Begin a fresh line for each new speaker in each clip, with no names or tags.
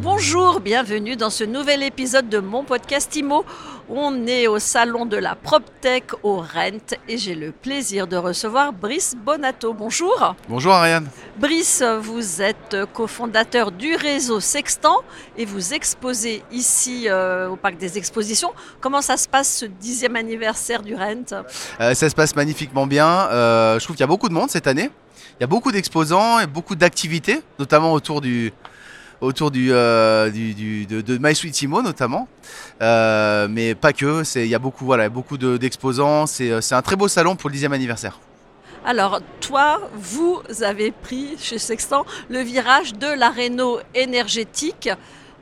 Bonjour, bienvenue dans ce nouvel épisode de mon podcast IMO. On est au salon de la PropTech au Rent et j'ai le plaisir de recevoir Brice Bonato. Bonjour.
Bonjour Ariane.
Brice, vous êtes cofondateur du réseau Sextant et vous exposez ici euh, au Parc des Expositions. Comment ça se passe ce dixième anniversaire du Rent?
Euh, ça se passe magnifiquement bien. Euh, je trouve qu'il y a beaucoup de monde cette année. Il y a beaucoup d'exposants et beaucoup d'activités, notamment autour du, autour du, euh, du- du- de, de My Sweet notamment. Euh, mais pas que. Il y a beaucoup, voilà, beaucoup de- d'exposants. c'est euh, c'est un très beau salon pour le dixième anniversaire.
Alors, toi, vous avez pris chez Sextant le virage de la réno énergétique,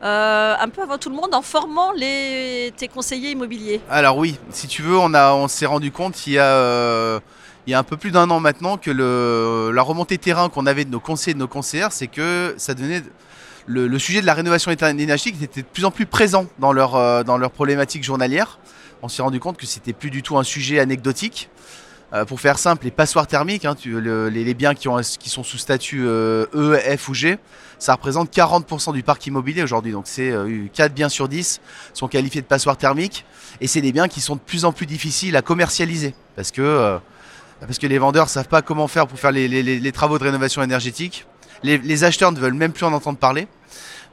euh, un peu avant tout le monde, en formant les, tes conseillers immobiliers.
Alors oui, si tu veux, on, a- on s'est rendu compte il y a, euh, il y a un peu plus d'un an maintenant que le, la remontée terrain qu'on avait de nos conseillers et de nos conseillères, c'est que ça devenait le, sujet de la rénovation énergétique était de plus en plus présent dans leur, euh, dans problématique journalière. On s'est rendu compte que c'était plus du tout un sujet anecdotique. Euh, pour faire simple, les passoires thermiques, hein, les, biens qui, ont, qui sont sous statut euh, E, F ou G, ça représente 40% du parc immobilier aujourd'hui. Donc c'est euh, 4 biens sur 10 sont qualifiés de passoires thermiques. Et c'est des biens qui sont de plus en plus difficiles à commercialiser parce que, les vendeurs ne savent pas comment faire pour faire les travaux de rénovation énergétique. Les, les acheteurs ne veulent même plus en entendre parler.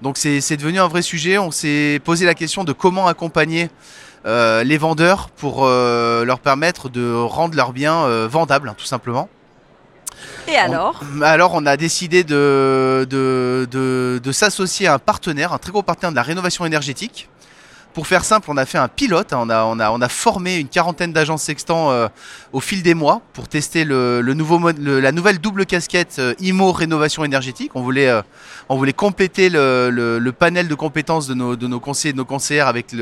Donc c'est devenu un vrai sujet. On s'est posé la question de comment accompagner euh, les vendeurs pour euh, leur permettre de rendre leurs biens euh, vendables, hein, tout simplement.
Et alors?
Alors, on a décidé de, de, de- de s'associer à un partenaire, un très gros partenaire de la rénovation énergétique. Pour faire simple, on a fait un pilote, hein, on a, formé une quarantaine d'agences sextants euh, au fil des mois pour tester le, la nouvelle double casquette euh, IMO rénovation énergétique. On voulait, euh, compléter le, panel de compétences de nos, de nos conseillers et de nos conseillères avec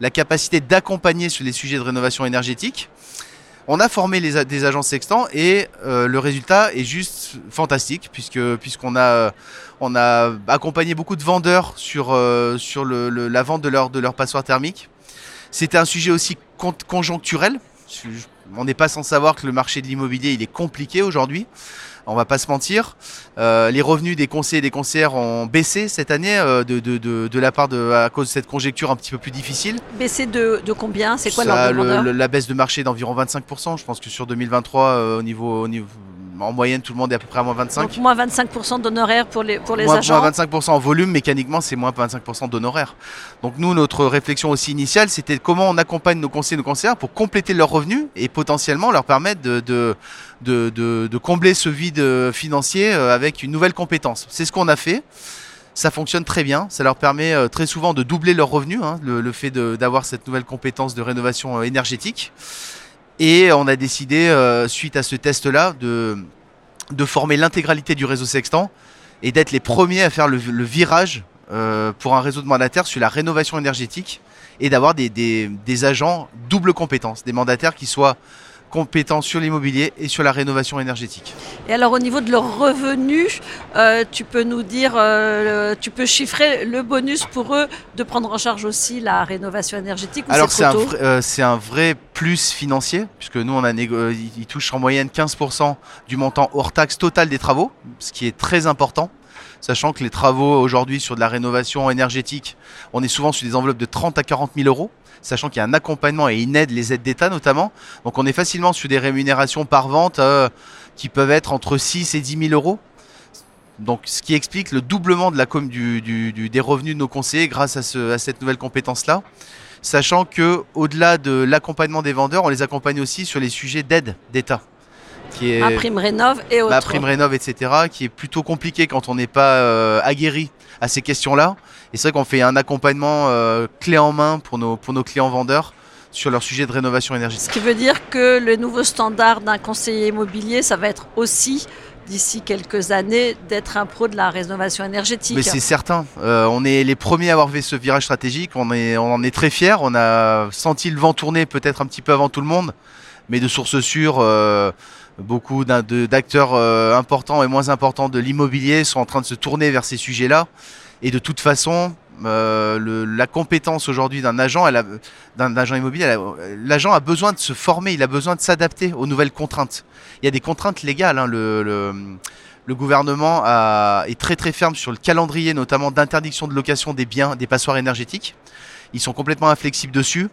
la capacité d'accompagner sur les sujets de rénovation énergétique. On a formé des agences sextants et euh, le résultat est juste fantastique puisque puisqu'on a euh, on a accompagné beaucoup de vendeurs sur euh, la vente de leur de leur passoire thermique. C'était un sujet aussi con- conjoncturel. On n'est pas sans savoir que le marché de l'immobilier il est compliqué aujourd'hui. On va pas se mentir. Euh, les revenus des conseillers et des conseillères ont baissé cette année euh, de, de, de, de la part de à cause de cette conjecture un petit peu plus difficile.
Baisser de, de combien? C'est quoi
Ça, le- le- La baisse de marché d'environ 25%. Je pense que sur 2023, euh, au niveau, au niveau, en moyenne, tout le monde est à peu près à moins 25.
Donc moins 25% d'honoraires pour les, pour les
moins,
agents.
moins 25% en volume, mécaniquement, c'est moins 25% d'honoraires. Donc nous, notre réflexion aussi initiale, c'était comment on accompagne nos conseillers et nos conseillères pour compléter leurs revenus et potentiellement leur permettre de, de, de, de- de combler ce vide financier euh, avec une nouvelle compétence. C'est ce qu'on a fait. Ça fonctionne très bien. Ça leur permet euh, très souvent de doubler leurs revenus, hein, le, le fait d'avoir cette nouvelle compétence de rénovation euh, énergétique. Et on a décidé, euh, suite à ce test-là, de, de former l'intégralité du réseau sextant et d'être les premiers à faire le, virage euh, pour un réseau de mandataires sur la rénovation énergétique et d'avoir des agents double compétence, des mandataires qui soient compétents sur l'immobilier et sur la rénovation énergétique.
Et alors au niveau de leurs revenus, euh, tu peux nous dire, euh, tu peux chiffrer le bonus pour eux de prendre en charge aussi la rénovation énergétique ou
Alors
c'est
un, euh, un vrai plus financier, puisque nous on a ils touchent en moyenne 15% du montant hors taxe total des travaux, ce qui est très important. Sachant que les travaux aujourd'hui sur de la rénovation énergétique, on est souvent sur des enveloppes de 30 à 40 000 euros, sachant qu'il y a un accompagnement et une aide, les aides d'État notamment. Donc on est facilement sur des rémunérations par vente euh, qui peuvent être entre 6 et 10 000 euros. Ce qui explique le doublement de la com des revenus de nos conseillers grâce à, ce- à cette nouvelle compétence-là. Sachant que, au-delà de l'accompagnement des vendeurs, on les accompagne aussi sur les sujets d'aide d'État, qui est
Ma prime rénov et autres.
la prime rénov, etc., qui est plutôt compliqué quand on n'est pas euh, aguerri à ces questions-là. Et c'est vrai qu'on fait un accompagnement euh, clé en main pour nos, pour nos clients vendeurs sur leur sujet de rénovation
Ce
énergétique.
qui veut dire que le nouveau standard d'un conseiller immobilier, ça va être aussi, d'ici quelques années, d'être un pro de la rénovation énergétique.
Mais c'est certain, Euh, on est les premiers à avoir fait ce virage stratégique, on, en est très fiers, on a senti le vent tourner peut-être un petit peu avant tout le monde, mais de sources sûres, euh, beaucoup d'acteurs euh, importants et moins importants de l'immobilier sont en train de se tourner vers ces sujets-là. Et de toute façon, euh, la compétence aujourd'hui d'un agent, d'un agent immobilier, l'agent a besoin de se former, il a besoin de s'adapter aux nouvelles contraintes. Il y a des contraintes légales. hein, le, gouvernement est très très ferme sur le calendrier, notamment d'interdiction de location des biens, des passoires énergétiques. Ils sont complètement inflexibles dessus.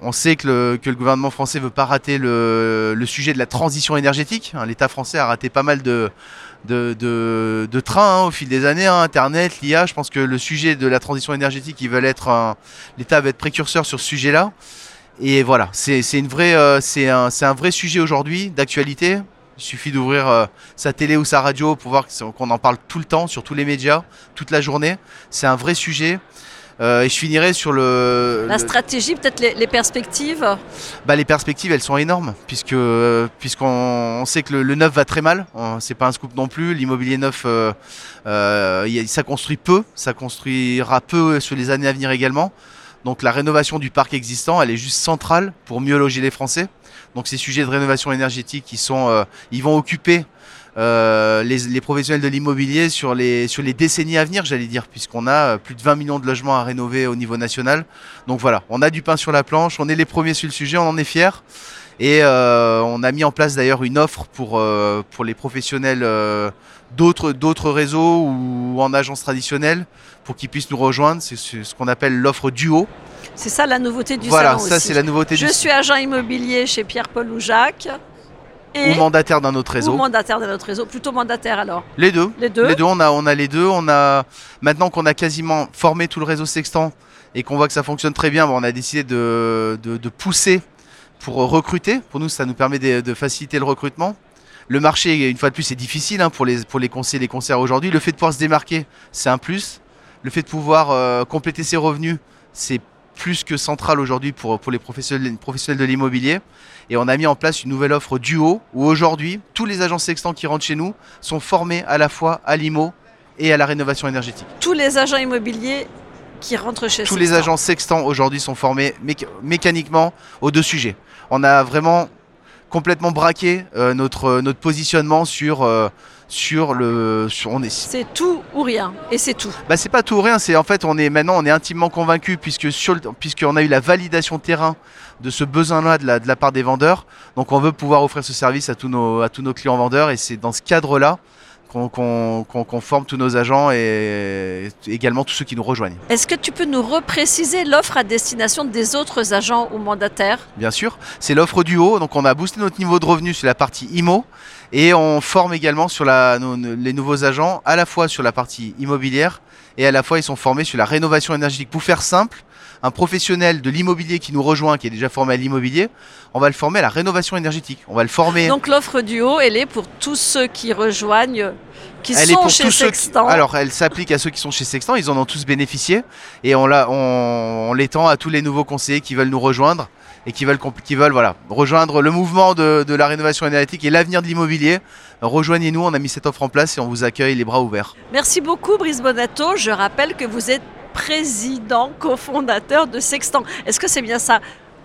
On sait que le, que le gouvernement français veut pas rater le, le sujet de la transition énergétique. hein. L'État français a raté pas mal de, de, de, trains hein, au fil des années. hein. Internet, l'IA, je pense que le sujet de la transition énergétique, ils veulent être l'État va être précurseur sur ce sujet-là. Et voilà, c'est une euh, c'est un, un vrai sujet aujourd'hui d'actualité. Il suffit d'ouvrir euh, sa télé ou sa radio pour voir qu'on en parle tout le temps, sur tous les médias, toute la journée. C'est un vrai sujet. Euh, et je finirai sur le,
La
le-
stratégie, peut-être les, les perspectives.
bah, les perspectives, elles sont énormes, puisque euh, puisqu'on on sait que le, le neuf va très mal. C'est pas un scoop non plus. L'immobilier neuf, euh, ça construit peu, ça construira peu sur les années à venir également. Donc la rénovation du parc existant, elle est juste centrale pour mieux loger les Français. Donc ces sujets de rénovation énergétique, ils sont, ils vont occuper euh, les, les professionnels de l'immobilier sur les, sur les décennies à venir, j'allais dire, puisqu'on a euh, plus de 20 millions de logements à rénover au niveau national. Donc voilà, on a du pain sur la planche, on est les premiers sur le sujet, on en est fiers. Et euh, on a mis en place d'ailleurs une offre pour, euh, pour les professionnels euh, d'autres d'autres réseaux ou en agence traditionnelle pour qu'ils puissent nous rejoindre. C'est ce qu'on appelle l'offre duo.
C'est ça la nouveauté du
voilà,
salon
ça
aussi.
c'est la nouveauté
Je
du
suis agent immobilier chez Pierre-Paul ou Jacques. Et
ou mandataire d'un autre
ou
réseau.
mandataire de notre réseau. Plutôt mandataire alors.
Les deux.
Les deux.
Les deux, on a, on a les deux. On a maintenant qu'on a quasiment formé tout le réseau Sextant et qu'on voit que ça fonctionne très bien, on a décidé de, de- de pousser pour recruter. Pour nous, ça nous permet de, de faciliter le recrutement. Le marché, une fois de plus, c'est difficile hein, pour les pour les conseillers, les conseillers aujourd'hui. Le fait de pouvoir se démarquer, c'est un plus. Le fait de pouvoir euh, compléter ses revenus, c'est plus que central aujourd'hui pour, pour les professionnels, professionnels de l'immobilier. Et on a mis en place une nouvelle offre duo où aujourd'hui, tous les agents sextants qui rentrent chez nous sont formés à la fois à l'IMO et à la rénovation énergétique.
Tous les agents immobiliers qui rentrent chez
Tous les agents sextants aujourd'hui sont formés méca- mécaniquement aux deux sujets. On a vraiment complètement braqué euh, notre, notre positionnement sur, euh, sur le. Sur, on est,
C'est tout ou rien. Et c'est tout.
bah, c'est pas tout ou rien, c'est en fait on est maintenant on est intimement convaincu puisque sur le- puisqu'on a eu la validation terrain de ce besoin-là de la, de la part des vendeurs. Donc on veut pouvoir offrir ce service à tous nos, à tous nos clients vendeurs et c'est dans ce cadre-là qu'on forme tous nos agents et également tous ceux qui nous rejoignent.
Est-ce que tu peux nous repréciser l'offre à destination des autres agents ou mandataires?
Bien sûr, c'est l'offre du haut, donc on a boosté notre niveau de revenu sur la partie IMO et on forme également sur la, nos- les nouveaux agents à la fois sur la partie immobilière et à la fois ils sont formés sur la rénovation énergétique. Pour faire simple, un professionnel de l'immobilier qui nous rejoint, qui est déjà formé à l'immobilier, on va le former à la rénovation énergétique. On va le former.
Donc l'offre du haut, elle est pour tous ceux qui rejoignent, qui
Elle est
sont
pour
chez
tous ceux qui-
Sextant.
Alors, elle s'applique à ceux qui sont chez Sextant, ils en ont tous bénéficié. Et on, l'a- on, on l'étend à tous les nouveaux conseillers qui veulent nous rejoindre et qui veulent, qui veulent voilà, rejoindre le mouvement de, de la rénovation énergétique et l'avenir de l'immobilier. Rejoignez-nous, on a mis cette offre en place et on vous accueille les bras ouverts.
Merci beaucoup Brice Bonato. Je rappelle que vous êtes président, cofondateur de Sextant. Est-ce que c'est bien ça?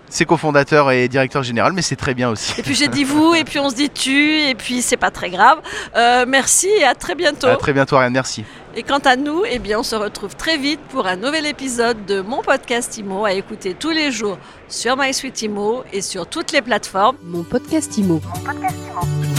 C'est cofondateur et directeur général, mais c'est très bien aussi.
Et puis j'ai dit vous, et puis on se dit tu, et puis c'est pas très grave. Euh, merci et à très bientôt.
À très bientôt, Ariane, merci.
Et quant à nous, eh bien, on se retrouve très vite pour un nouvel épisode de mon podcast Imo à écouter tous les jours sur MySuite Imo et sur toutes les plateformes.
Mon podcast Imo.
Mon podcast Imo.